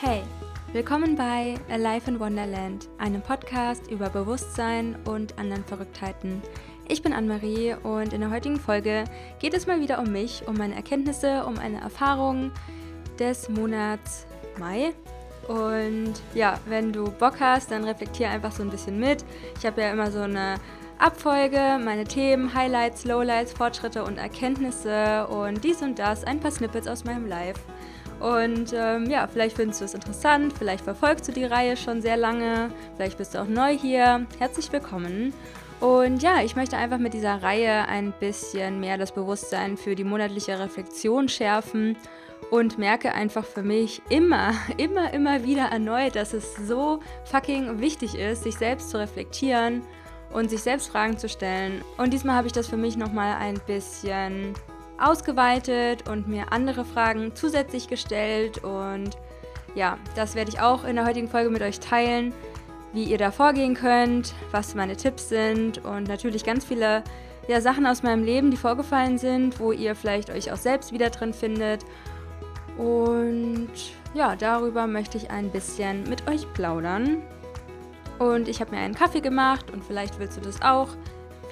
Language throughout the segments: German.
Hey, willkommen bei Alive in Wonderland, einem Podcast über Bewusstsein und anderen Verrücktheiten. Ich bin Anne-Marie und in der heutigen Folge geht es mal wieder um mich, um meine Erkenntnisse, um eine Erfahrung des Monats Mai. Und ja, wenn du Bock hast, dann reflektiere einfach so ein bisschen mit. Ich habe ja immer so eine Abfolge, meine Themen, Highlights, Lowlights, Fortschritte und Erkenntnisse und dies und das, ein paar Snippets aus meinem Live. Und ähm, ja, vielleicht findest du es interessant, vielleicht verfolgst du die Reihe schon sehr lange, vielleicht bist du auch neu hier. Herzlich willkommen. Und ja, ich möchte einfach mit dieser Reihe ein bisschen mehr das Bewusstsein für die monatliche Reflexion schärfen und merke einfach für mich immer, immer, immer wieder erneut, dass es so fucking wichtig ist, sich selbst zu reflektieren und sich selbst Fragen zu stellen. Und diesmal habe ich das für mich nochmal ein bisschen ausgeweitet und mir andere Fragen zusätzlich gestellt. Und ja, das werde ich auch in der heutigen Folge mit euch teilen, wie ihr da vorgehen könnt, was meine Tipps sind und natürlich ganz viele ja, Sachen aus meinem Leben, die vorgefallen sind, wo ihr vielleicht euch auch selbst wieder drin findet. Und ja, darüber möchte ich ein bisschen mit euch plaudern. Und ich habe mir einen Kaffee gemacht und vielleicht willst du das auch.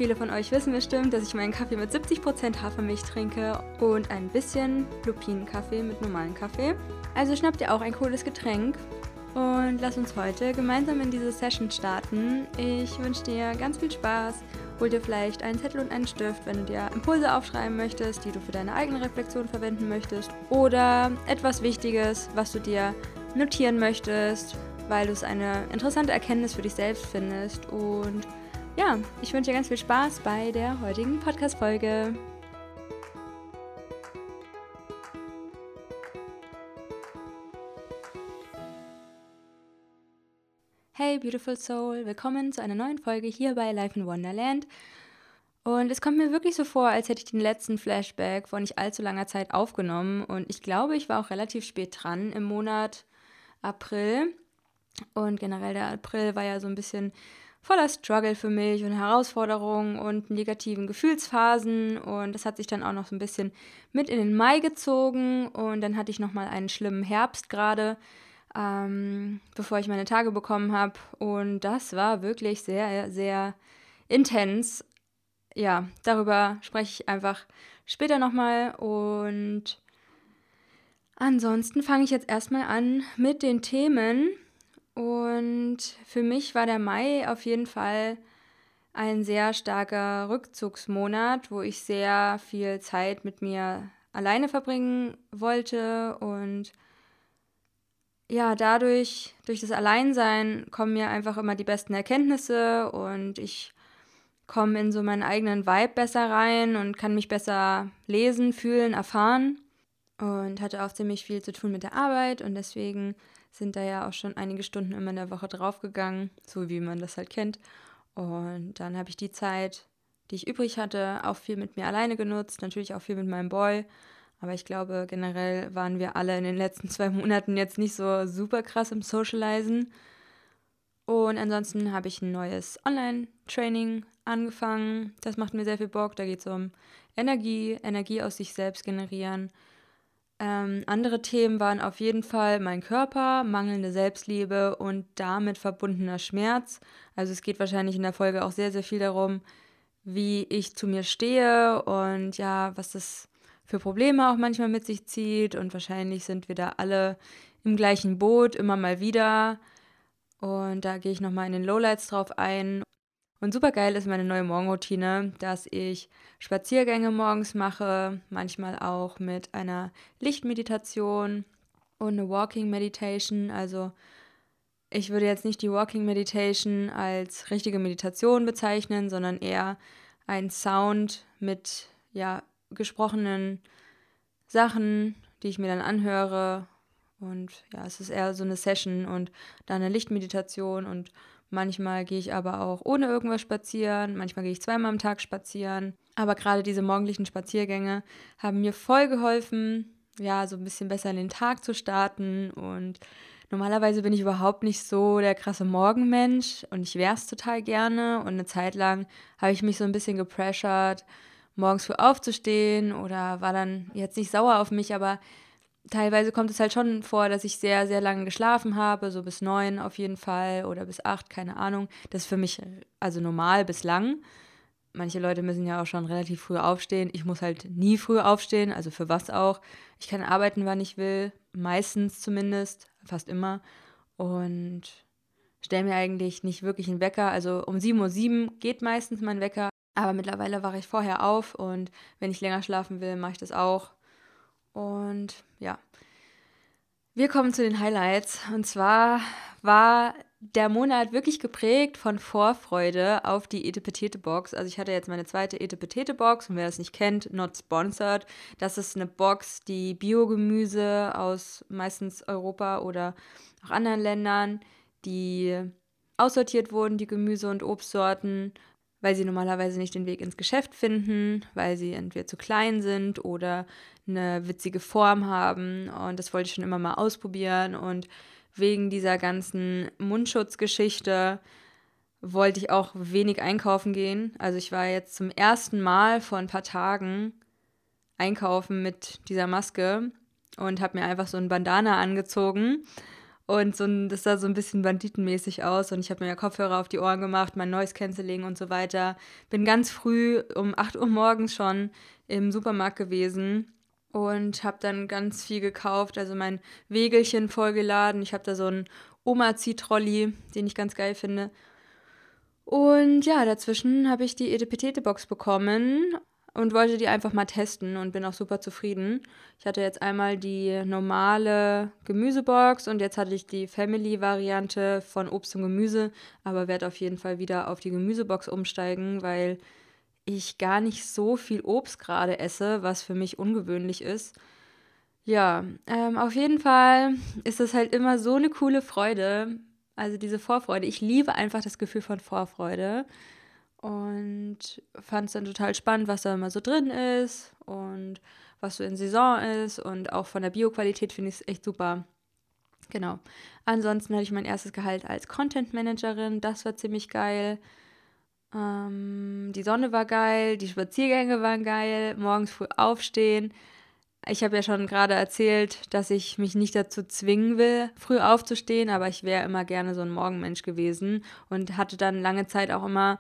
Viele von euch wissen bestimmt, dass ich meinen Kaffee mit 70% Hafermilch trinke und ein bisschen Lupinenkaffee mit normalem Kaffee. Also schnappt ihr auch ein cooles Getränk und lass uns heute gemeinsam in diese Session starten. Ich wünsche dir ganz viel Spaß. Hol dir vielleicht einen Zettel und einen Stift, wenn du dir Impulse aufschreiben möchtest, die du für deine eigene Reflexion verwenden möchtest. Oder etwas Wichtiges, was du dir notieren möchtest, weil du es eine interessante Erkenntnis für dich selbst findest. Und ja, ich wünsche dir ganz viel Spaß bei der heutigen Podcast-Folge. Hey, beautiful soul, willkommen zu einer neuen Folge hier bei Life in Wonderland. Und es kommt mir wirklich so vor, als hätte ich den letzten Flashback vor nicht allzu langer Zeit aufgenommen. Und ich glaube, ich war auch relativ spät dran im Monat April. Und generell der April war ja so ein bisschen voller Struggle für mich und Herausforderungen und negativen Gefühlsphasen. Und das hat sich dann auch noch so ein bisschen mit in den Mai gezogen. Und dann hatte ich nochmal einen schlimmen Herbst gerade, ähm, bevor ich meine Tage bekommen habe. Und das war wirklich sehr, sehr intens. Ja, darüber spreche ich einfach später nochmal. Und ansonsten fange ich jetzt erstmal an mit den Themen und für mich war der Mai auf jeden Fall ein sehr starker Rückzugsmonat, wo ich sehr viel Zeit mit mir alleine verbringen wollte. Und ja, dadurch, durch das Alleinsein kommen mir einfach immer die besten Erkenntnisse und ich komme in so meinen eigenen Vibe besser rein und kann mich besser lesen, fühlen, erfahren und hatte auch ziemlich viel zu tun mit der Arbeit und deswegen sind da ja auch schon einige Stunden immer in der Woche draufgegangen, so wie man das halt kennt. Und dann habe ich die Zeit, die ich übrig hatte, auch viel mit mir alleine genutzt, natürlich auch viel mit meinem Boy. Aber ich glaube, generell waren wir alle in den letzten zwei Monaten jetzt nicht so super krass im Socializen. Und ansonsten habe ich ein neues Online-Training angefangen. Das macht mir sehr viel Bock. Da geht es um Energie, Energie aus sich selbst generieren ähm, andere Themen waren auf jeden Fall mein Körper, mangelnde Selbstliebe und damit verbundener Schmerz. Also es geht wahrscheinlich in der Folge auch sehr, sehr viel darum, wie ich zu mir stehe und ja, was das für Probleme auch manchmal mit sich zieht. Und wahrscheinlich sind wir da alle im gleichen Boot, immer mal wieder. Und da gehe ich nochmal in den Lowlights drauf ein. Und super geil ist meine neue Morgenroutine, dass ich Spaziergänge morgens mache, manchmal auch mit einer Lichtmeditation und eine Walking Meditation. Also ich würde jetzt nicht die Walking Meditation als richtige Meditation bezeichnen, sondern eher ein Sound mit ja gesprochenen Sachen, die ich mir dann anhöre. Und ja, es ist eher so eine Session und dann eine Lichtmeditation und Manchmal gehe ich aber auch ohne irgendwas spazieren. Manchmal gehe ich zweimal am Tag spazieren. Aber gerade diese morgendlichen Spaziergänge haben mir voll geholfen, ja, so ein bisschen besser in den Tag zu starten. Und normalerweise bin ich überhaupt nicht so der krasse Morgenmensch und ich wäre es total gerne. Und eine Zeit lang habe ich mich so ein bisschen gepressured, morgens früh aufzustehen oder war dann jetzt nicht sauer auf mich, aber teilweise kommt es halt schon vor, dass ich sehr, sehr lange geschlafen habe, so bis neun auf jeden Fall oder bis acht, keine Ahnung. Das ist für mich also normal bis lang. Manche Leute müssen ja auch schon relativ früh aufstehen. Ich muss halt nie früh aufstehen, also für was auch. Ich kann arbeiten, wann ich will, meistens zumindest, fast immer. Und stelle mir eigentlich nicht wirklich einen Wecker. Also um 7.07 Uhr geht meistens mein Wecker, aber mittlerweile wache ich vorher auf und wenn ich länger schlafen will, mache ich das auch. Und ja, wir kommen zu den Highlights. Und zwar war der Monat wirklich geprägt von Vorfreude auf die Etepetete Box. Also ich hatte jetzt meine zweite Etepetete Box und wer das nicht kennt, not sponsored. Das ist eine Box, die Biogemüse aus meistens Europa oder auch anderen Ländern, die aussortiert wurden, die Gemüse- und Obstsorten, weil sie normalerweise nicht den Weg ins Geschäft finden, weil sie entweder zu klein sind oder eine witzige Form haben. Und das wollte ich schon immer mal ausprobieren. Und wegen dieser ganzen Mundschutzgeschichte wollte ich auch wenig einkaufen gehen. Also ich war jetzt zum ersten Mal vor ein paar Tagen einkaufen mit dieser Maske und habe mir einfach so ein Bandana angezogen und so ein, das sah so ein bisschen banditenmäßig aus und ich habe mir ja Kopfhörer auf die Ohren gemacht, mein Noise Cancelling und so weiter. Bin ganz früh um 8 Uhr morgens schon im Supermarkt gewesen und habe dann ganz viel gekauft, also mein Wegelchen vollgeladen. Ich habe da so einen Oma-Zieh-Trolley, den ich ganz geil finde. Und ja, dazwischen habe ich die Edepetete-Box bekommen und wollte die einfach mal testen und bin auch super zufrieden. Ich hatte jetzt einmal die normale Gemüsebox und jetzt hatte ich die Family-Variante von Obst und Gemüse, aber werde auf jeden Fall wieder auf die Gemüsebox umsteigen, weil ich gar nicht so viel Obst gerade esse, was für mich ungewöhnlich ist. Ja, ähm, auf jeden Fall ist es halt immer so eine coole Freude. Also diese Vorfreude. Ich liebe einfach das Gefühl von Vorfreude und fand es dann total spannend, was da immer so drin ist und was so in Saison ist und auch von der Bioqualität finde ich es echt super. Genau. Ansonsten hatte ich mein erstes Gehalt als Content Managerin, das war ziemlich geil. Ähm, die Sonne war geil, die Spaziergänge waren geil, morgens früh aufstehen. Ich habe ja schon gerade erzählt, dass ich mich nicht dazu zwingen will, früh aufzustehen, aber ich wäre immer gerne so ein Morgenmensch gewesen und hatte dann lange Zeit auch immer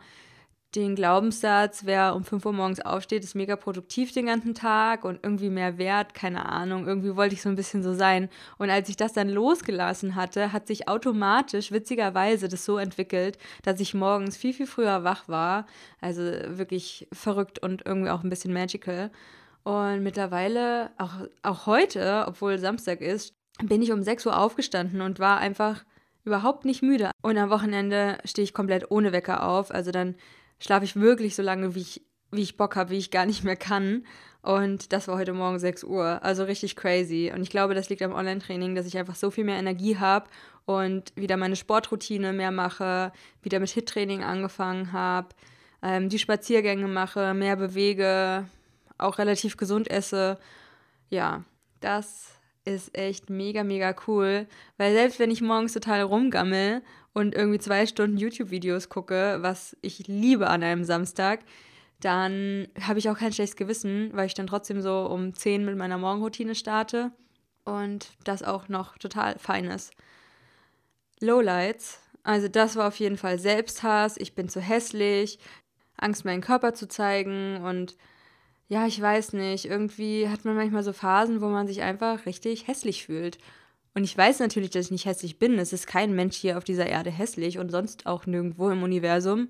den Glaubenssatz, wer um 5 Uhr morgens aufsteht, ist mega produktiv den ganzen Tag und irgendwie mehr wert, keine Ahnung. Irgendwie wollte ich so ein bisschen so sein. Und als ich das dann losgelassen hatte, hat sich automatisch, witzigerweise, das so entwickelt, dass ich morgens viel, viel früher wach war. Also wirklich verrückt und irgendwie auch ein bisschen magical. Und mittlerweile, auch, auch heute, obwohl Samstag ist, bin ich um 6 Uhr aufgestanden und war einfach überhaupt nicht müde. Und am Wochenende stehe ich komplett ohne Wecker auf. Also dann schlafe ich wirklich so lange, wie ich, wie ich Bock habe, wie ich gar nicht mehr kann. Und das war heute Morgen 6 Uhr. Also richtig crazy. Und ich glaube, das liegt am Online-Training, dass ich einfach so viel mehr Energie habe und wieder meine Sportroutine mehr mache, wieder mit Hit-Training angefangen habe, ähm, die Spaziergänge mache, mehr bewege, auch relativ gesund esse. Ja, das ist echt mega, mega cool. Weil selbst wenn ich morgens total rumgammel und irgendwie zwei Stunden YouTube-Videos gucke, was ich liebe an einem Samstag, dann habe ich auch kein schlechtes Gewissen, weil ich dann trotzdem so um 10 mit meiner Morgenroutine starte und das auch noch total fein ist. Lowlights, also das war auf jeden Fall Selbsthass, ich bin zu hässlich, Angst, meinen Körper zu zeigen. Und ja, ich weiß nicht, irgendwie hat man manchmal so Phasen, wo man sich einfach richtig hässlich fühlt. Und ich weiß natürlich, dass ich nicht hässlich bin. Es ist kein Mensch hier auf dieser Erde hässlich und sonst auch nirgendwo im Universum.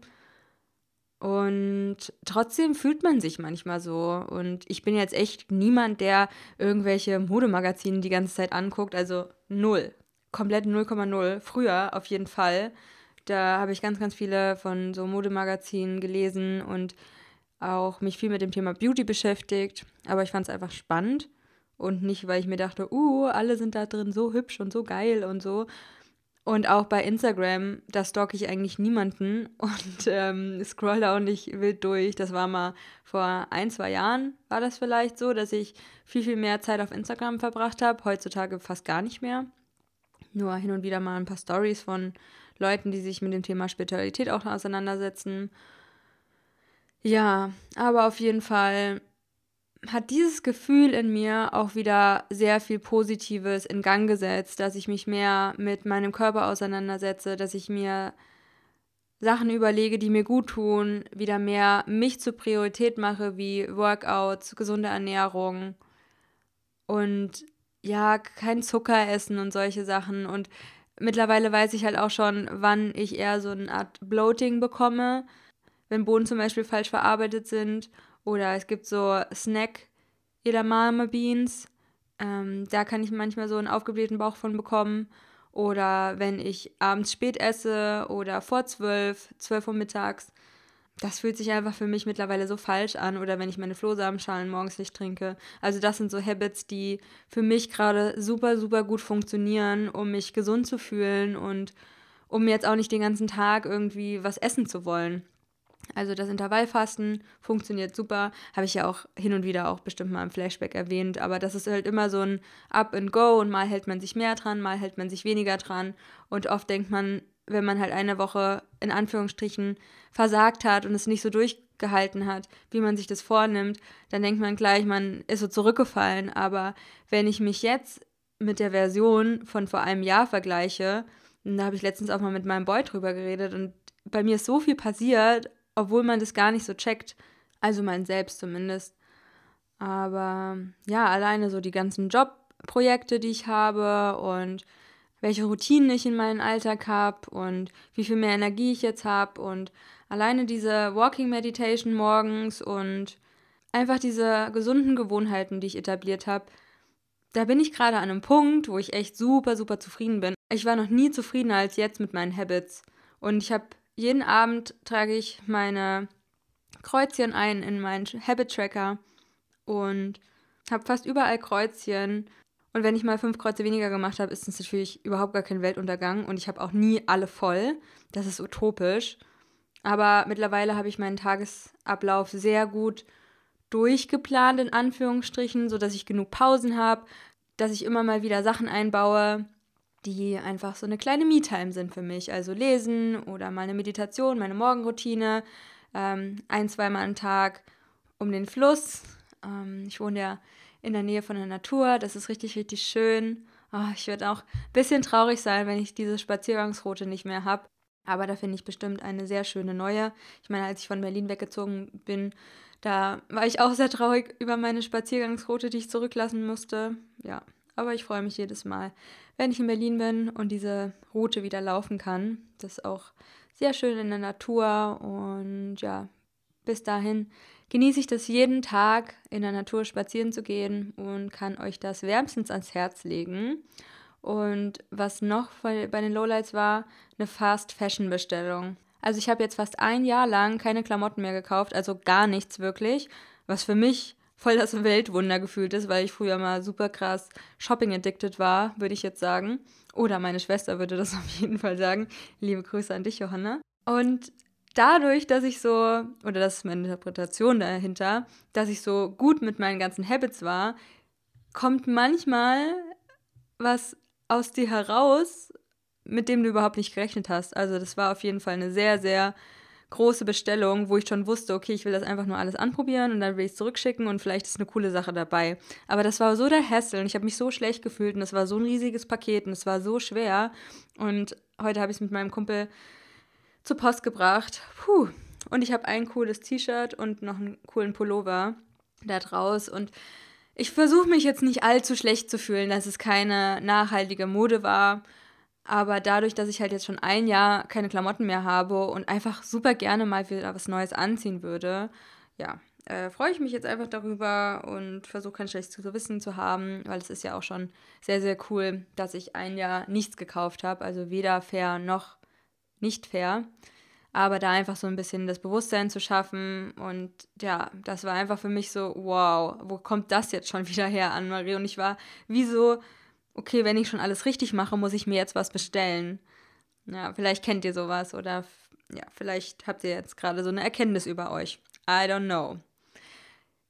Und trotzdem fühlt man sich manchmal so. Und ich bin jetzt echt niemand, der irgendwelche Modemagazine die ganze Zeit anguckt. Also null. Komplett 0,0. Früher auf jeden Fall. Da habe ich ganz, ganz viele von so Modemagazinen gelesen und auch mich viel mit dem Thema Beauty beschäftigt. Aber ich fand es einfach spannend und nicht, weil ich mir dachte, uh, alle sind da drin so hübsch und so geil und so. Und auch bei Instagram, da stalke ich eigentlich niemanden und ähm, scroll da auch nicht wild durch. Das war mal vor ein, zwei Jahren, war das vielleicht so, dass ich viel, viel mehr Zeit auf Instagram verbracht habe. Heutzutage fast gar nicht mehr. Nur hin und wieder mal ein paar Stories von Leuten, die sich mit dem Thema Spiritualität auch auseinandersetzen. Ja, aber auf jeden Fall hat dieses Gefühl in mir auch wieder sehr viel Positives in Gang gesetzt, dass ich mich mehr mit meinem Körper auseinandersetze, dass ich mir Sachen überlege, die mir gut tun, wieder mehr mich zur Priorität mache, wie Workouts, gesunde Ernährung und ja, kein Zucker essen und solche Sachen. Und mittlerweile weiß ich halt auch schon, wann ich eher so eine Art Bloating bekomme, wenn Bohnen zum Beispiel falsch verarbeitet sind oder es gibt so Snack Edamame Beans. Ähm, da kann ich manchmal so einen aufgeblähten Bauch von bekommen. Oder wenn ich abends spät esse oder vor zwölf, zwölf Uhr mittags. Das fühlt sich einfach für mich mittlerweile so falsch an. Oder wenn ich meine Flohsamenschalen morgens nicht trinke. Also das sind so Habits, die für mich gerade super, super gut funktionieren, um mich gesund zu fühlen und um jetzt auch nicht den ganzen Tag irgendwie was essen zu wollen. Also das Intervallfasten funktioniert super, habe ich ja auch hin und wieder auch bestimmt mal im Flashback erwähnt, aber das ist halt immer so ein Up and Go und mal hält man sich mehr dran, mal hält man sich weniger dran. Und oft denkt man, wenn man halt eine Woche in Anführungsstrichen versagt hat und es nicht so durchgehalten hat, wie man sich das vornimmt, dann denkt man gleich, man ist so zurückgefallen, aber wenn ich mich jetzt mit der Version von vor einem Jahr vergleiche, da habe ich letztens auch mal mit meinem Boy drüber geredet und bei mir ist so viel passiert, obwohl man das gar nicht so checkt. Also mein Selbst zumindest. Aber ja, alleine so die ganzen Jobprojekte, die ich habe und welche Routinen ich in meinem Alltag habe und wie viel mehr Energie ich jetzt habe und alleine diese Walking Meditation morgens und einfach diese gesunden Gewohnheiten, die ich etabliert habe, da bin ich gerade an einem Punkt, wo ich echt super, super zufrieden bin. Ich war noch nie zufriedener als jetzt mit meinen Habits. Und ich habe jeden Abend trage ich meine Kreuzchen ein in meinen Habit Tracker und habe fast überall Kreuzchen. Und wenn ich mal fünf Kreuze weniger gemacht habe, ist es natürlich überhaupt gar kein Weltuntergang und ich habe auch nie alle voll. Das ist utopisch. Aber mittlerweile habe ich meinen Tagesablauf sehr gut durchgeplant, in Anführungsstrichen, sodass ich genug Pausen habe, dass ich immer mal wieder Sachen einbaue, die einfach so eine kleine Me-Time sind für mich. Also lesen oder mal eine Meditation, meine Morgenroutine, ähm, ein, zweimal am Tag um den Fluss. Ähm, ich wohne ja in der Nähe von der Natur, das ist richtig, richtig schön. Oh, ich werde auch ein bisschen traurig sein, wenn ich diese Spaziergangsroute nicht mehr habe. Aber da finde ich bestimmt eine sehr schöne neue. Ich meine, als ich von Berlin weggezogen bin, da war ich auch sehr traurig über meine Spaziergangsroute, die ich zurücklassen musste. Ja, aber ich freue mich jedes Mal, wenn ich in Berlin bin und diese Route wieder laufen kann. Das ist auch sehr schön in der Natur und ja, bis dahin genieße ich das jeden Tag in der Natur spazieren zu gehen und kann euch das wärmstens ans Herz legen. Und was noch bei den Lowlights war, eine Fast Fashion Bestellung. Also ich habe jetzt fast ein Jahr lang keine Klamotten mehr gekauft, also gar nichts wirklich, was für mich voll das Weltwunder gefühlt ist, weil ich früher mal super krass Shopping-addicted war, würde ich jetzt sagen. Oder meine Schwester würde das auf jeden Fall sagen. Liebe Grüße an dich, Johanna. Und dadurch, dass ich so, oder das ist meine Interpretation dahinter, dass ich so gut mit meinen ganzen Habits war, kommt manchmal was aus dir heraus, mit dem du überhaupt nicht gerechnet hast. Also das war auf jeden Fall eine sehr, sehr große Bestellung, wo ich schon wusste, okay, ich will das einfach nur alles anprobieren und dann will ich es zurückschicken und vielleicht ist eine coole Sache dabei. Aber das war so der Hassel und ich habe mich so schlecht gefühlt und es war so ein riesiges Paket und es war so schwer. Und heute habe ich es mit meinem Kumpel zur Post gebracht. Puh. Und ich habe ein cooles T-Shirt und noch einen coolen Pullover da draus und ich versuche mich jetzt nicht allzu schlecht zu fühlen, dass es keine nachhaltige Mode war aber dadurch, dass ich halt jetzt schon ein Jahr keine Klamotten mehr habe und einfach super gerne mal wieder was Neues anziehen würde, ja, äh, freue ich mich jetzt einfach darüber und versuche kein schlechtes Gewissen zu haben, weil es ist ja auch schon sehr, sehr cool, dass ich ein Jahr nichts gekauft habe. Also weder fair noch nicht fair. Aber da einfach so ein bisschen das Bewusstsein zu schaffen und ja, das war einfach für mich so, wow, wo kommt das jetzt schon wieder her, Anne-Marie? Und ich war wie so okay, wenn ich schon alles richtig mache, muss ich mir jetzt was bestellen. Ja, vielleicht kennt ihr sowas oder ja, vielleicht habt ihr jetzt gerade so eine Erkenntnis über euch. I don't know.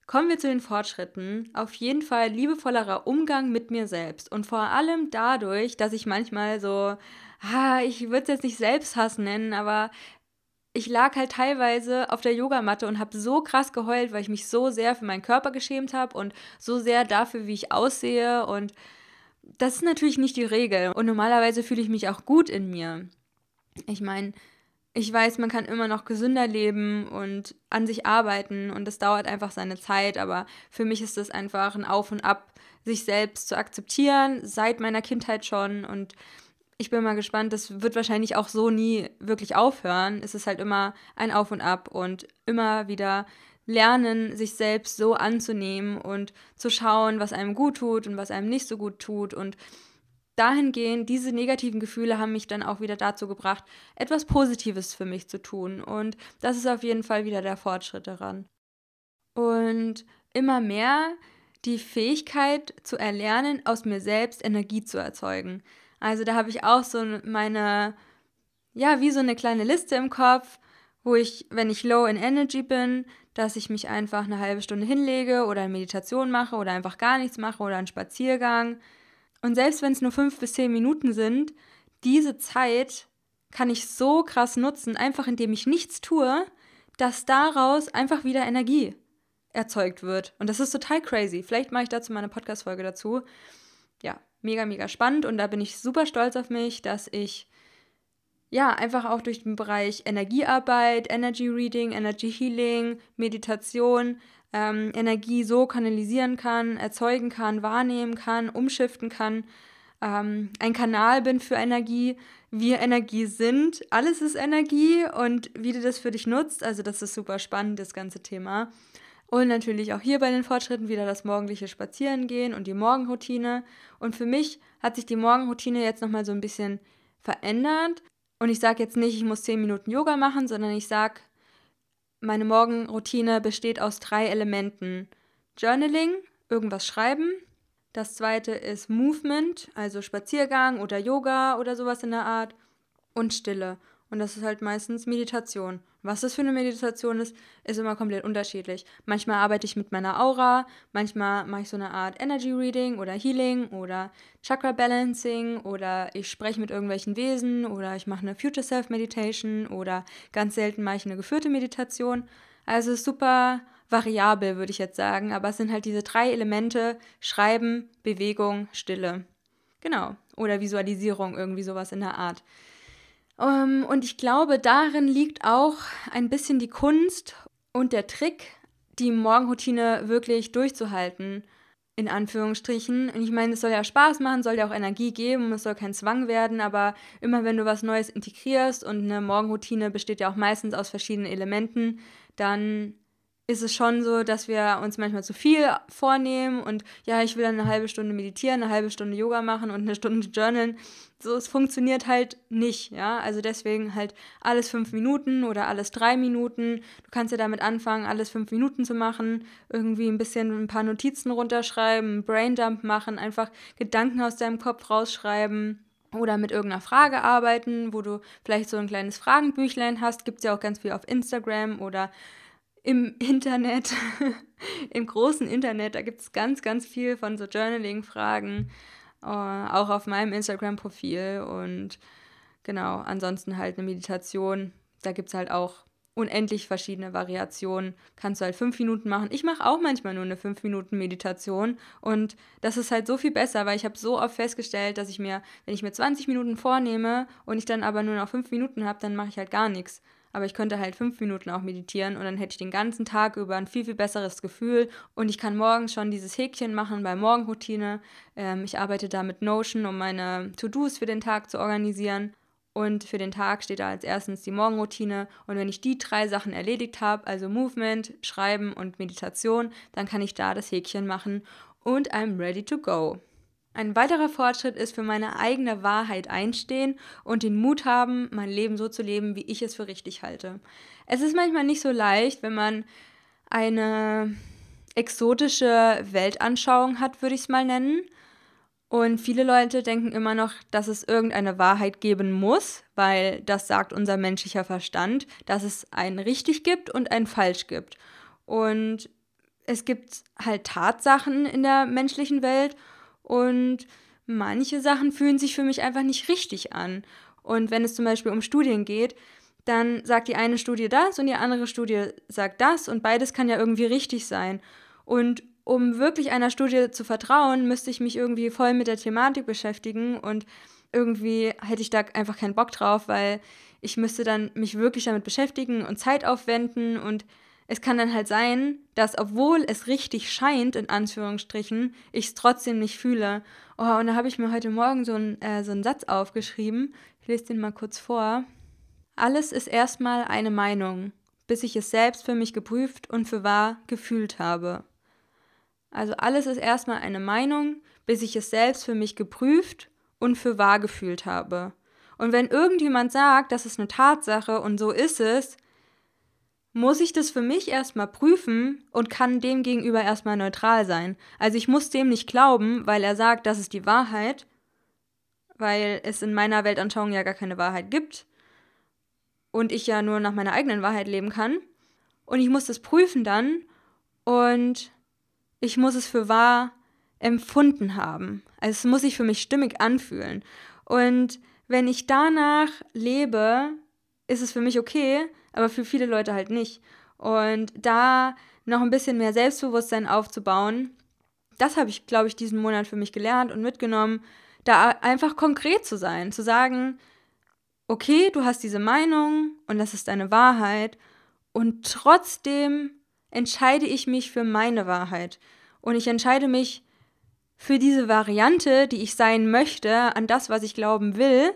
Kommen wir zu den Fortschritten. Auf jeden Fall liebevollerer Umgang mit mir selbst. Und vor allem dadurch, dass ich manchmal so, ah, ich würde es jetzt nicht Selbsthass nennen, aber ich lag halt teilweise auf der Yogamatte und habe so krass geheult, weil ich mich so sehr für meinen Körper geschämt habe und so sehr dafür, wie ich aussehe. Und das ist natürlich nicht die Regel. Und normalerweise fühle ich mich auch gut in mir. Ich meine, ich weiß, man kann immer noch gesünder leben und an sich arbeiten und das dauert einfach seine Zeit, aber für mich ist das einfach ein Auf und Ab, sich selbst zu akzeptieren, seit meiner Kindheit schon und ich bin mal gespannt, das wird wahrscheinlich auch so nie wirklich aufhören. Es ist halt immer ein Auf und Ab und immer wieder lernen, sich selbst so anzunehmen und zu schauen, was einem gut tut und was einem nicht so gut tut. Und dahingehend, diese negativen Gefühle haben mich dann auch wieder dazu gebracht, etwas Positives für mich zu tun. Und das ist auf jeden Fall wieder der Fortschritt daran. Und immer mehr die Fähigkeit zu erlernen, aus mir selbst Energie zu erzeugen. Also da habe ich auch so meine, ja, wie so eine kleine Liste im Kopf, wo ich, wenn ich low in Energy bin, dass ich mich einfach eine halbe Stunde hinlege oder eine Meditation mache oder einfach gar nichts mache oder einen Spaziergang. Und selbst wenn es nur fünf bis zehn Minuten sind, diese Zeit kann ich so krass nutzen, einfach indem ich nichts tue, dass daraus einfach wieder Energie erzeugt wird. Und das ist total crazy. Vielleicht mache ich dazu mal eine Podcast-Folge dazu. Ja, mega, mega spannend und da bin ich super stolz auf mich, dass ich ja einfach auch durch den Bereich Energiearbeit, Energy Reading, Energy Healing, Meditation, ähm, Energie so kanalisieren kann, erzeugen kann, wahrnehmen kann, umschiften kann, ähm, ein Kanal bin für Energie, wir Energie sind. Alles ist Energie und wie du das für dich nutzt, also das ist super spannend, das ganze Thema. Und natürlich auch hier bei den Fortschritten wieder das morgendliche Spazierengehen und die Morgenroutine. Und für mich hat sich die Morgenroutine jetzt nochmal so ein bisschen verändert. Und ich sage jetzt nicht, ich muss 10 Minuten Yoga machen, sondern ich sage, meine Morgenroutine besteht aus drei Elementen. Journaling, irgendwas schreiben. Das zweite ist Movement, also Spaziergang oder Yoga oder sowas in der Art. Und Stille. Und das ist halt meistens Meditation. Was das für eine Meditation ist, ist immer komplett unterschiedlich. Manchmal arbeite ich mit meiner Aura, manchmal mache ich so eine Art Energy Reading oder Healing oder Chakra Balancing oder ich spreche mit irgendwelchen Wesen oder ich mache eine Future Self Meditation oder ganz selten mache ich eine geführte Meditation. Also super variabel, würde ich jetzt sagen, aber es sind halt diese drei Elemente: Schreiben, Bewegung, Stille. Genau. Oder Visualisierung, irgendwie sowas in der Art. Ähm, und ich glaube, darin liegt auch ein bisschen die Kunst und der Trick, die Morgenroutine wirklich durchzuhalten, in Anführungsstrichen. Und ich meine, es soll ja Spaß machen, soll ja auch Energie geben, es soll kein Zwang werden, aber immer wenn du was Neues integrierst und eine Morgenroutine besteht ja auch meistens aus verschiedenen Elementen, dann ist es schon so, dass wir uns manchmal zu viel vornehmen und ja, ich will eine halbe Stunde meditieren, eine halbe Stunde Yoga machen und eine Stunde journalen. So, es funktioniert halt nicht, ja. Also deswegen halt alles fünf Minuten oder alles drei Minuten. Du kannst ja damit anfangen, alles fünf Minuten zu machen, irgendwie ein bisschen ein paar Notizen runterschreiben, einen Braindump machen, einfach Gedanken aus deinem Kopf rausschreiben oder mit irgendeiner Frage arbeiten, wo du vielleicht so ein kleines Fragenbüchlein hast. Gibt es ja auch ganz viel auf Instagram oder im Internet, im großen Internet, da gibt es ganz, ganz viel von so Journaling-Fragen, äh, auch auf meinem Instagram-Profil und genau, ansonsten halt eine Meditation, da gibt es halt auch unendlich verschiedene Variationen. Kannst du halt fünf Minuten machen. Ich mache auch manchmal nur eine fünf Minuten Meditation und das ist halt so viel besser, weil ich habe so oft festgestellt, dass ich mir, wenn ich mir 20 Minuten vornehme und ich dann aber nur noch fünf Minuten habe, dann mache ich halt gar nichts aber ich könnte halt fünf Minuten auch meditieren und dann hätte ich den ganzen Tag über ein viel, viel besseres Gefühl und ich kann morgens schon dieses Häkchen machen bei Morgenroutine. Ähm, ich arbeite da mit Notion, um meine To-Dos für den Tag zu organisieren. Und für den Tag steht da als erstens die Morgenroutine. Und wenn ich die drei Sachen erledigt habe, also Movement, Schreiben und Meditation, dann kann ich da das Häkchen machen und I'm ready to go. Ein weiterer Fortschritt ist für meine eigene Wahrheit einstehen und den Mut haben, mein Leben so zu leben, wie ich es für richtig halte. Es ist manchmal nicht so leicht, wenn man eine exotische Weltanschauung hat, würde ich es mal nennen. Und viele Leute denken immer noch, dass es irgendeine Wahrheit geben muss, weil das sagt unser menschlicher Verstand, dass es ein richtig gibt und ein falsch gibt. Und es gibt halt Tatsachen in der menschlichen Welt und manche Sachen fühlen sich für mich einfach nicht richtig an. Und wenn es zum Beispiel um Studien geht, dann sagt die eine Studie das und die andere Studie sagt das und beides kann ja irgendwie richtig sein. Und um wirklich einer Studie zu vertrauen, müsste ich mich irgendwie voll mit der Thematik beschäftigen und irgendwie hätte ich da einfach keinen Bock drauf, weil ich müsste dann mich wirklich damit beschäftigen und Zeit aufwenden und es kann dann halt sein, dass obwohl es richtig scheint, in Anführungsstrichen, ich es trotzdem nicht fühle. Oh, und da habe ich mir heute Morgen so, ein, äh, so einen Satz aufgeschrieben. Ich lese den mal kurz vor. Alles ist erstmal eine Meinung, bis ich es selbst für mich geprüft und für wahr gefühlt habe. Also alles ist erstmal eine Meinung, bis ich es selbst für mich geprüft und für wahr gefühlt habe. Und wenn irgendjemand sagt, das ist eine Tatsache und so ist es, muss ich das für mich erstmal prüfen und kann dem gegenüber erstmal neutral sein. Also ich muss dem nicht glauben, weil er sagt, das ist die Wahrheit, weil es in meiner Weltanschauung ja gar keine Wahrheit gibt und ich ja nur nach meiner eigenen Wahrheit leben kann. Und ich muss das prüfen dann und ich muss es für wahr empfunden haben. Also es muss sich für mich stimmig anfühlen. Und wenn ich danach lebe, ist es für mich okay, aber für viele Leute halt nicht. Und da noch ein bisschen mehr Selbstbewusstsein aufzubauen, das habe ich, glaube ich, diesen Monat für mich gelernt und mitgenommen, da einfach konkret zu sein, zu sagen, okay, du hast diese Meinung und das ist deine Wahrheit und trotzdem entscheide ich mich für meine Wahrheit und ich entscheide mich für diese Variante, die ich sein möchte, an das, was ich glauben will.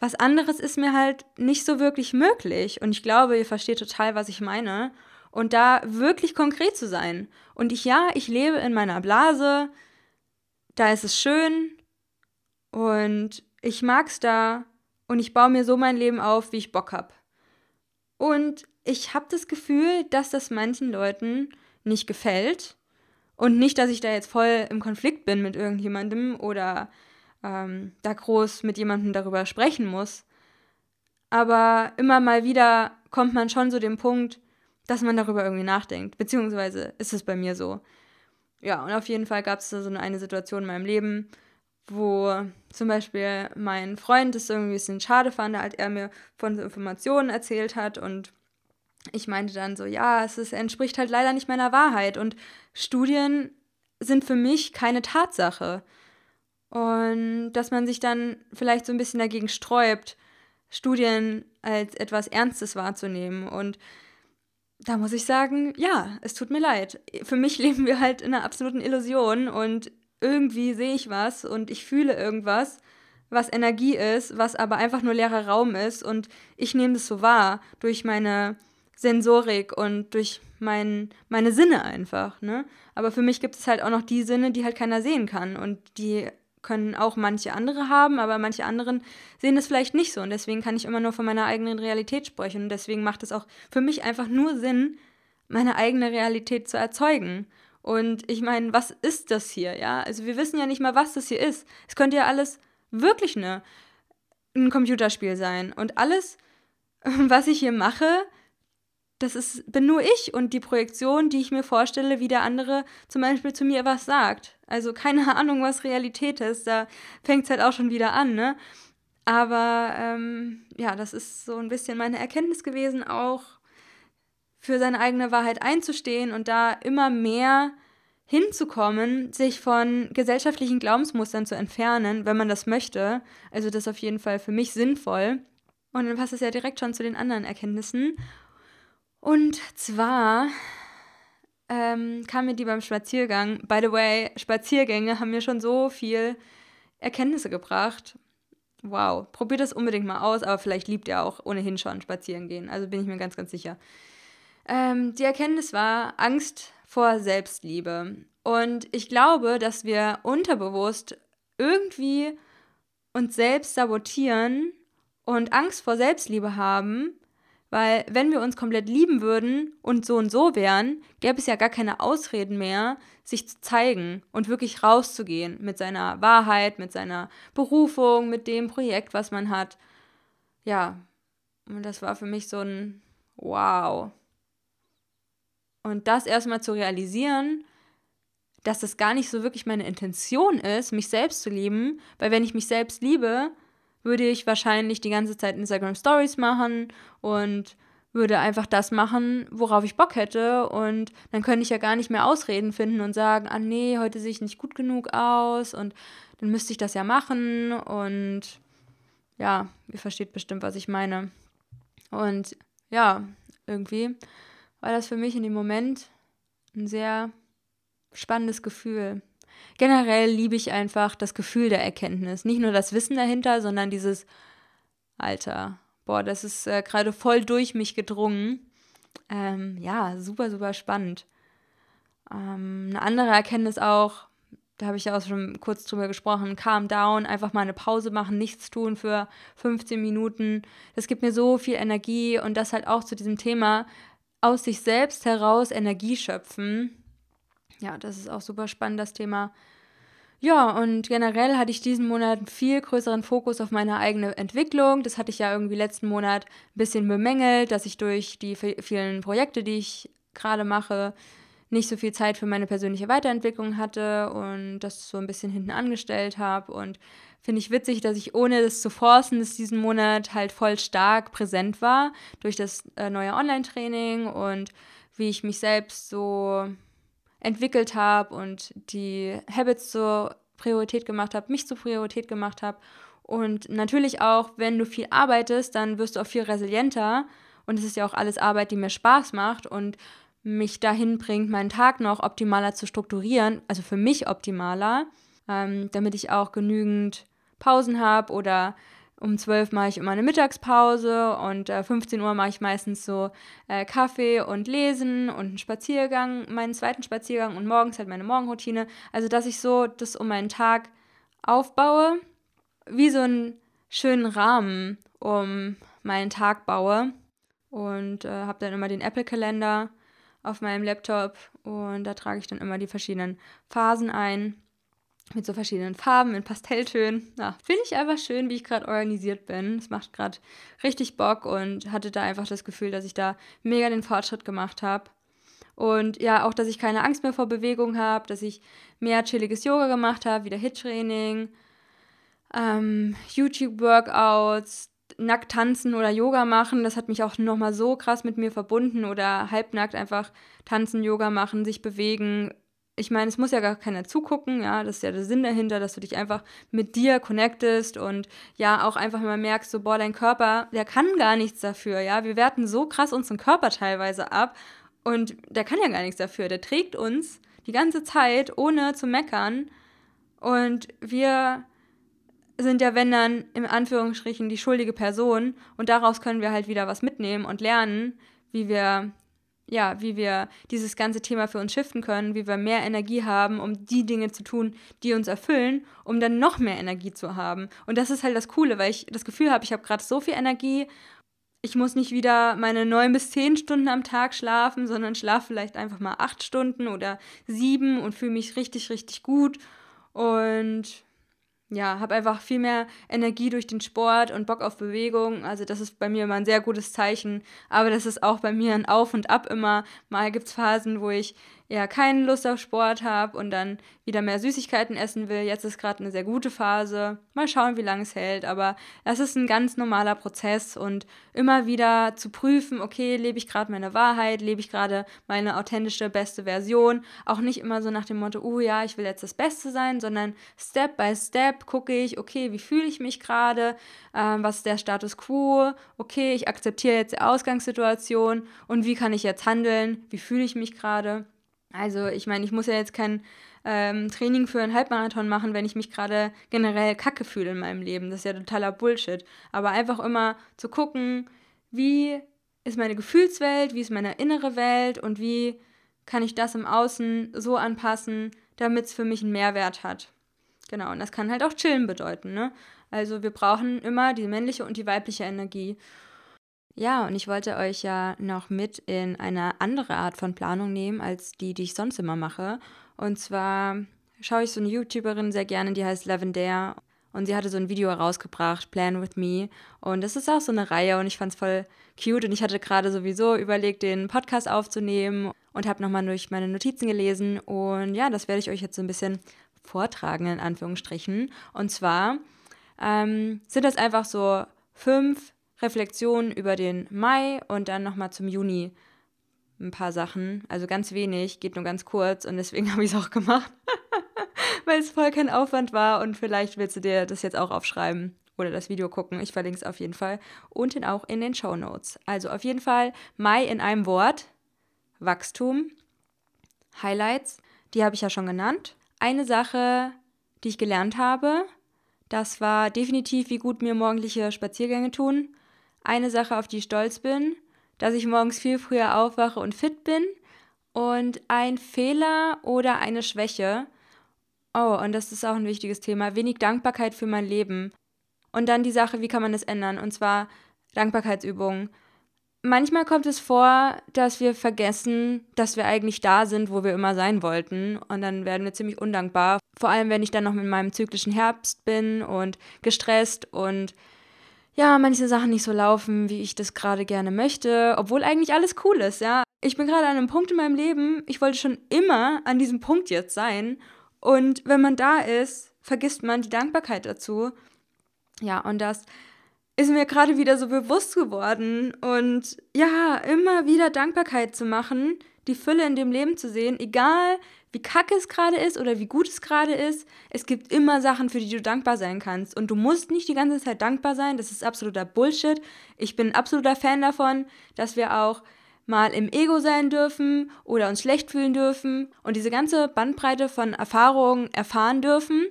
Was anderes ist mir halt nicht so wirklich möglich und ich glaube, ihr versteht total, was ich meine und da wirklich konkret zu sein. Und ich ja, ich lebe in meiner Blase, da ist es schön und ich mag es da und ich baue mir so mein Leben auf, wie ich Bock habe. Und ich habe das Gefühl, dass das manchen Leuten nicht gefällt. Und nicht, dass ich da jetzt voll im Konflikt bin mit irgendjemandem oder ähm, da groß mit jemandem darüber sprechen muss. Aber immer mal wieder kommt man schon zu dem Punkt, dass man darüber irgendwie nachdenkt. Beziehungsweise ist es bei mir so. Ja, und auf jeden Fall gab es so eine Situation in meinem Leben, wo zum Beispiel mein Freund es irgendwie ein bisschen schade fand, als er mir von so Informationen erzählt hat und ich meinte dann so, ja, es ist, entspricht halt leider nicht meiner Wahrheit und Studien sind für mich keine Tatsache. Und dass man sich dann vielleicht so ein bisschen dagegen sträubt, Studien als etwas Ernstes wahrzunehmen. Und da muss ich sagen, ja, es tut mir leid. Für mich leben wir halt in einer absoluten Illusion und irgendwie sehe ich was und ich fühle irgendwas, was Energie ist, was aber einfach nur leerer Raum ist und ich nehme das so wahr durch meine Sensorik und durch mein, meine Sinne einfach. Ne? Aber für mich gibt es halt auch noch die Sinne, die halt keiner sehen kann und die können auch manche andere haben, aber manche anderen sehen es vielleicht nicht so und deswegen kann ich immer nur von meiner eigenen Realität sprechen und deswegen macht es auch für mich einfach nur Sinn, meine eigene Realität zu erzeugen. Und ich meine, was ist das hier, ja? Also wir wissen ja nicht mal, was das hier ist. Es könnte ja alles wirklich eine, ein Computerspiel sein. Und alles, was ich hier mache, das ist, bin nur ich und die Projektion, die ich mir vorstelle, wie der andere zum Beispiel zu mir was sagt. Also keine Ahnung, was Realität ist. Da fängt es halt auch schon wieder an, ne? Aber ähm, ja, das ist so ein bisschen meine Erkenntnis gewesen, auch für seine eigene Wahrheit einzustehen und da immer mehr hinzukommen, sich von gesellschaftlichen Glaubensmustern zu entfernen, wenn man das möchte. Also das ist auf jeden Fall für mich sinnvoll. Und dann passt es ja direkt schon zu den anderen Erkenntnissen. Und zwar ähm, kam mir die beim Spaziergang. By the way, Spaziergänge haben mir schon so viel Erkenntnisse gebracht. Wow, probiert das unbedingt mal aus, aber vielleicht liebt ihr auch ohnehin schon spazieren gehen. Also bin ich mir ganz, ganz sicher. Ähm, die Erkenntnis war Angst vor Selbstliebe. Und ich glaube, dass wir unterbewusst irgendwie uns selbst sabotieren und Angst vor Selbstliebe haben, weil wenn wir uns komplett lieben würden und so und so wären, gäbe es ja gar keine Ausreden mehr, sich zu zeigen und wirklich rauszugehen mit seiner Wahrheit, mit seiner Berufung, mit dem Projekt, was man hat. Ja, und das war für mich so ein Wow. Und das erstmal zu realisieren, dass das gar nicht so wirklich meine Intention ist, mich selbst zu lieben, weil wenn ich mich selbst liebe, würde ich wahrscheinlich die ganze Zeit Instagram Stories machen und würde einfach das machen, worauf ich Bock hätte. Und dann könnte ich ja gar nicht mehr Ausreden finden und sagen, ah nee, heute sehe ich nicht gut genug aus und dann müsste ich das ja machen. Und ja, ihr versteht bestimmt, was ich meine. Und ja, irgendwie war das für mich in dem Moment ein sehr spannendes Gefühl. Generell liebe ich einfach das Gefühl der Erkenntnis. Nicht nur das Wissen dahinter, sondern dieses Alter, boah, das ist äh, gerade voll durch mich gedrungen. Ähm, ja, super, super spannend. Ähm, eine andere Erkenntnis auch, da habe ich ja auch schon kurz drüber gesprochen, calm down, einfach mal eine Pause machen, nichts tun für 15 Minuten. Das gibt mir so viel Energie und das halt auch zu diesem Thema aus sich selbst heraus Energie schöpfen. Ja, das ist auch super spannend, das Thema. Ja, und generell hatte ich diesen Monat einen viel größeren Fokus auf meine eigene Entwicklung. Das hatte ich ja irgendwie letzten Monat ein bisschen bemängelt, dass ich durch die vielen Projekte, die ich gerade mache, nicht so viel Zeit für meine persönliche Weiterentwicklung hatte und das so ein bisschen hinten angestellt habe. Und finde ich witzig, dass ich ohne das zu forcen, das diesen Monat halt voll stark präsent war durch das äh, neue Online-Training und wie ich mich selbst so entwickelt habe und die Habits zur Priorität gemacht habe, mich zur Priorität gemacht habe. Und natürlich auch, wenn du viel arbeitest, dann wirst du auch viel resilienter. Und es ist ja auch alles Arbeit, die mir Spaß macht und mich dahin bringt, meinen Tag noch optimaler zu strukturieren, also für mich optimaler, ähm, damit ich auch genügend Pausen habe oder um 12 mache ich immer eine Mittagspause und äh, 15 Uhr mache ich meistens so äh, Kaffee und Lesen und einen Spaziergang, meinen zweiten Spaziergang und morgens halt meine Morgenroutine. Also, dass ich so das um meinen Tag aufbaue, wie so einen schönen Rahmen um meinen Tag baue. Und äh, habe dann immer den Apple-Kalender auf meinem Laptop und da trage ich dann immer die verschiedenen Phasen ein mit so verschiedenen Farben, in Pastelltönen. Ja, finde ich einfach schön, wie ich gerade organisiert bin. Es macht gerade richtig Bock und hatte da einfach das Gefühl, dass ich da mega den Fortschritt gemacht habe. Und ja, auch, dass ich keine Angst mehr vor Bewegung habe, dass ich mehr chilliges Yoga gemacht habe, wieder Hit-Training, ähm, YouTube-Workouts, nackt tanzen oder Yoga machen. Das hat mich auch nochmal so krass mit mir verbunden oder halbnackt einfach tanzen, Yoga machen, sich bewegen, ich meine, es muss ja gar keiner zugucken, ja, das ist ja der Sinn dahinter, dass du dich einfach mit dir connectest und ja, auch einfach mal merkst, so, boah, dein Körper, der kann gar nichts dafür, ja, wir werten so krass unseren Körper teilweise ab und der kann ja gar nichts dafür, der trägt uns die ganze Zeit, ohne zu meckern. Und wir sind ja, wenn dann, im Anführungsstrichen die schuldige Person und daraus können wir halt wieder was mitnehmen und lernen, wie wir ja, wie wir dieses ganze Thema für uns shiften können, wie wir mehr Energie haben, um die Dinge zu tun, die uns erfüllen, um dann noch mehr Energie zu haben. Und das ist halt das Coole, weil ich das Gefühl habe, ich habe gerade so viel Energie. Ich muss nicht wieder meine neun bis zehn Stunden am Tag schlafen, sondern schlafe vielleicht einfach mal acht Stunden oder sieben und fühle mich richtig, richtig gut. Und ja, habe einfach viel mehr Energie durch den Sport und Bock auf Bewegung. Also das ist bei mir immer ein sehr gutes Zeichen. Aber das ist auch bei mir ein Auf und Ab immer. Mal gibt es Phasen, wo ich eher keine Lust auf Sport habe und dann wieder mehr Süßigkeiten essen will. Jetzt ist gerade eine sehr gute Phase. Mal schauen, wie lange es hält. Aber das ist ein ganz normaler Prozess und immer wieder zu prüfen, okay, lebe ich gerade meine Wahrheit, lebe ich gerade meine authentische, beste Version. Auch nicht immer so nach dem Motto, oh ja, ich will jetzt das Beste sein, sondern Step by Step gucke ich, okay, wie fühle ich mich gerade, ähm, was ist der Status quo, okay, ich akzeptiere jetzt die Ausgangssituation und wie kann ich jetzt handeln, wie fühle ich mich gerade. Also ich meine, ich muss ja jetzt kein ähm, Training für einen Halbmarathon machen, wenn ich mich gerade generell kacke fühle in meinem Leben. Das ist ja totaler Bullshit. Aber einfach immer zu gucken, wie ist meine Gefühlswelt, wie ist meine innere Welt und wie kann ich das im Außen so anpassen, damit es für mich einen Mehrwert hat. Genau, und das kann halt auch chillen bedeuten, ne? Also wir brauchen immer die männliche und die weibliche Energie. Ja, und ich wollte euch ja noch mit in eine andere Art von Planung nehmen, als die, die ich sonst immer mache. Und zwar schaue ich so eine YouTuberin sehr gerne, die heißt Lavendare. Und sie hatte so ein Video herausgebracht, Plan with Me. Und das ist auch so eine Reihe und ich fand es voll cute. Und ich hatte gerade sowieso überlegt, den Podcast aufzunehmen und habe nochmal durch meine Notizen gelesen. Und ja, das werde ich euch jetzt so ein bisschen vortragen, in Anführungsstrichen. Und zwar ähm, sind das einfach so fünf Reflexionen über den Mai und dann nochmal zum Juni ein paar Sachen. Also ganz wenig, geht nur ganz kurz und deswegen habe ich es auch gemacht, weil es voll kein Aufwand war und vielleicht willst du dir das jetzt auch aufschreiben oder das Video gucken. Ich verlinke es auf jeden Fall unten auch in den Show Notes. Also auf jeden Fall Mai in einem Wort, Wachstum, Highlights, die habe ich ja schon genannt. Eine Sache, die ich gelernt habe, das war definitiv, wie gut mir morgendliche Spaziergänge tun. Eine Sache, auf die ich stolz bin, dass ich morgens viel früher aufwache und fit bin. Und ein Fehler oder eine Schwäche. Oh, und das ist auch ein wichtiges Thema. Wenig Dankbarkeit für mein Leben. Und dann die Sache, wie kann man das ändern? Und zwar Dankbarkeitsübungen. Manchmal kommt es vor, dass wir vergessen, dass wir eigentlich da sind, wo wir immer sein wollten. Und dann werden wir ziemlich undankbar. Vor allem, wenn ich dann noch mit meinem zyklischen Herbst bin und gestresst und ja, manche Sachen nicht so laufen, wie ich das gerade gerne möchte, obwohl eigentlich alles cool ist, ja. Ich bin gerade an einem Punkt in meinem Leben, ich wollte schon immer an diesem Punkt jetzt sein. Und wenn man da ist, vergisst man die Dankbarkeit dazu. Ja, und das ist mir gerade wieder so bewusst geworden. Und ja, immer wieder Dankbarkeit zu machen, die Fülle in dem Leben zu sehen, egal wie kacke es gerade ist oder wie gut es gerade ist. Es gibt immer Sachen, für die du dankbar sein kannst. Und du musst nicht die ganze Zeit dankbar sein. Das ist absoluter Bullshit. Ich bin ein absoluter Fan davon, dass wir auch mal im Ego sein dürfen oder uns schlecht fühlen dürfen und diese ganze Bandbreite von Erfahrungen erfahren dürfen.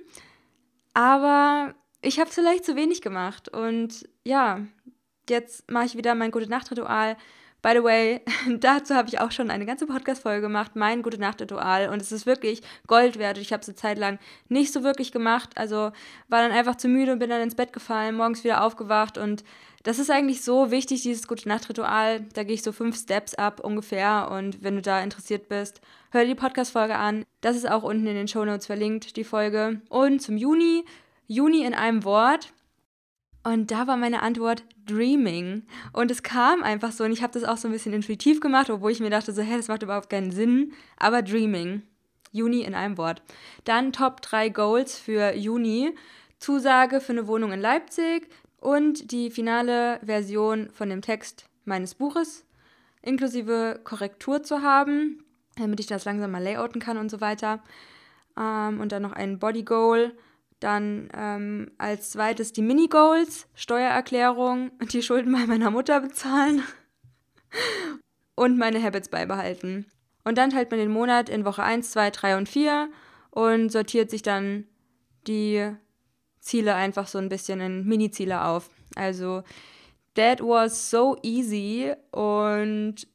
Aber ich habe vielleicht zu wenig gemacht. Und ja, jetzt mache ich wieder mein Gute-Nacht-Ritual By the way, dazu habe ich auch schon eine ganze Podcast-Folge gemacht, mein Gute-Nacht-Ritual. Und es ist wirklich Gold wert. Ich habe es eine Zeit lang nicht so wirklich gemacht. Also war dann einfach zu müde und bin dann ins Bett gefallen, morgens wieder aufgewacht. Und das ist eigentlich so wichtig, dieses Gute-Nacht-Ritual. Da gehe ich so fünf Steps ab ungefähr. Und wenn du da interessiert bist, hör die Podcast-Folge an. Das ist auch unten in den Show Notes verlinkt, die Folge. Und zum Juni, Juni in einem Wort. Und da war meine Antwort Dreaming. Und es kam einfach so, und ich habe das auch so ein bisschen intuitiv gemacht, obwohl ich mir dachte, so, hä, das macht überhaupt keinen Sinn. Aber Dreaming. Juni in einem Wort. Dann Top 3 Goals für Juni. Zusage für eine Wohnung in Leipzig und die finale Version von dem Text meines Buches, inklusive Korrektur zu haben, damit ich das langsam mal layouten kann und so weiter. Ähm, und dann noch ein Body Goal dann ähm, als zweites die Mini-Goals, Steuererklärung, die Schulden bei meiner Mutter bezahlen und meine Habits beibehalten. Und dann teilt man den Monat in Woche 1, 2, 3 und 4 und sortiert sich dann die Ziele einfach so ein bisschen in Mini-Ziele auf. Also, that was so easy und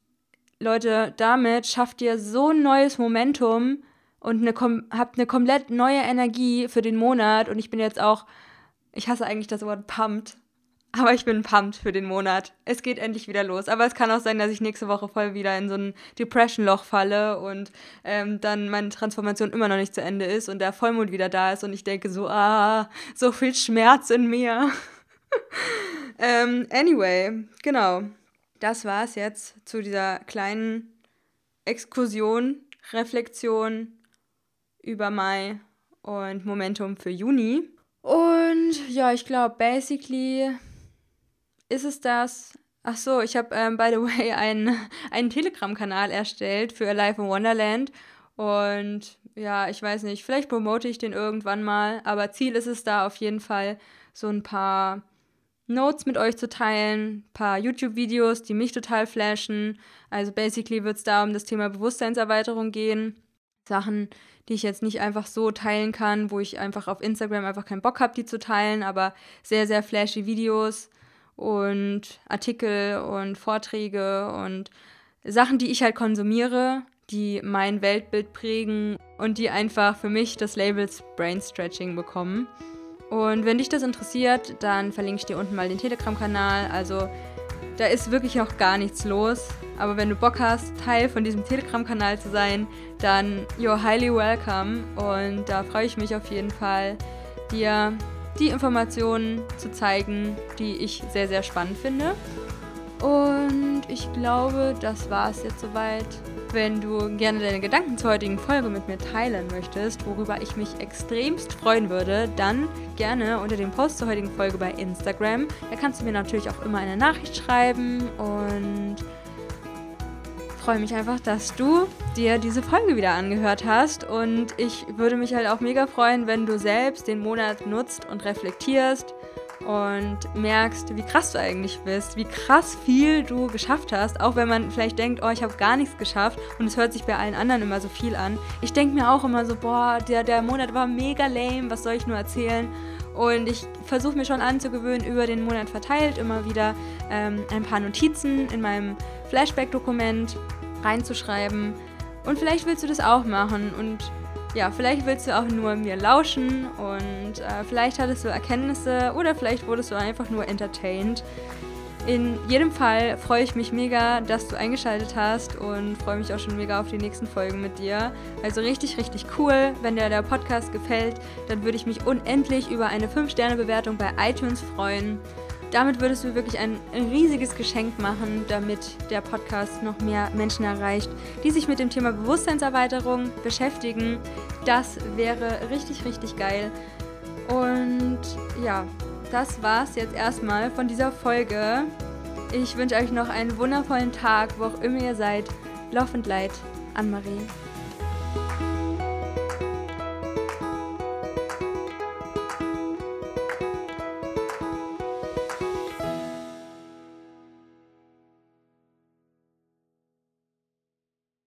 Leute, damit schafft ihr so ein neues Momentum und eine, habt eine komplett neue Energie für den Monat. Und ich bin jetzt auch, ich hasse eigentlich das Wort pumped, aber ich bin pumped für den Monat. Es geht endlich wieder los. Aber es kann auch sein, dass ich nächste Woche voll wieder in so ein Depression-Loch falle und ähm, dann meine Transformation immer noch nicht zu Ende ist und der Vollmond wieder da ist und ich denke so, ah, so viel Schmerz in mir. ähm, anyway, genau. Das war es jetzt zu dieser kleinen Exkursion, Reflexion über Mai und Momentum für Juni. Und ja, ich glaube, basically ist es das. Ach so, ich habe, ähm, by the way, einen, einen Telegram-Kanal erstellt für Alive in Wonderland. Und ja, ich weiß nicht, vielleicht promote ich den irgendwann mal. Aber Ziel ist es da auf jeden Fall, so ein paar Notes mit euch zu teilen, ein paar YouTube-Videos, die mich total flashen. Also basically wird es da um das Thema Bewusstseinserweiterung gehen. Sachen, die ich jetzt nicht einfach so teilen kann, wo ich einfach auf Instagram einfach keinen Bock habe, die zu teilen, aber sehr, sehr flashy Videos und Artikel und Vorträge und Sachen, die ich halt konsumiere, die mein Weltbild prägen und die einfach für mich das Label Brain Stretching bekommen. Und wenn dich das interessiert, dann verlinke ich dir unten mal den Telegram-Kanal. Also da ist wirklich noch gar nichts los. Aber wenn du Bock hast, Teil von diesem Telegram-Kanal zu sein, dann you're highly welcome. Und da freue ich mich auf jeden Fall, dir die Informationen zu zeigen, die ich sehr, sehr spannend finde. Und ich glaube, das war es jetzt soweit. Wenn du gerne deine Gedanken zur heutigen Folge mit mir teilen möchtest, worüber ich mich extremst freuen würde, dann gerne unter dem Post zur heutigen Folge bei Instagram. Da kannst du mir natürlich auch immer eine Nachricht schreiben und freue mich einfach, dass du dir diese Folge wieder angehört hast und ich würde mich halt auch mega freuen, wenn du selbst den Monat nutzt und reflektierst und merkst, wie krass du eigentlich bist, wie krass viel du geschafft hast, auch wenn man vielleicht denkt, oh, ich habe gar nichts geschafft und es hört sich bei allen anderen immer so viel an. Ich denke mir auch immer so, boah, der, der Monat war mega lame, was soll ich nur erzählen? Und ich versuche mir schon anzugewöhnen, über den Monat verteilt immer wieder ähm, ein paar Notizen in meinem Flashback-Dokument reinzuschreiben. Und vielleicht willst du das auch machen und ja, vielleicht willst du auch nur mir lauschen und äh, vielleicht hattest du Erkenntnisse oder vielleicht wurdest du einfach nur entertained. In jedem Fall freue ich mich mega, dass du eingeschaltet hast und freue mich auch schon mega auf die nächsten Folgen mit dir. Also richtig, richtig cool. Wenn dir der Podcast gefällt, dann würde ich mich unendlich über eine 5-Sterne-Bewertung bei iTunes freuen. Damit würdest du wirklich ein, riesiges Geschenk machen, damit der Podcast noch mehr Menschen erreicht, die sich mit dem Thema Bewusstseinserweiterung beschäftigen. Das wäre richtig, richtig geil. Und ja, das war's jetzt erstmal von dieser Folge. Ich wünsche euch noch einen wundervollen Tag, wo auch immer ihr seid. Love and Light, Anne-Marie.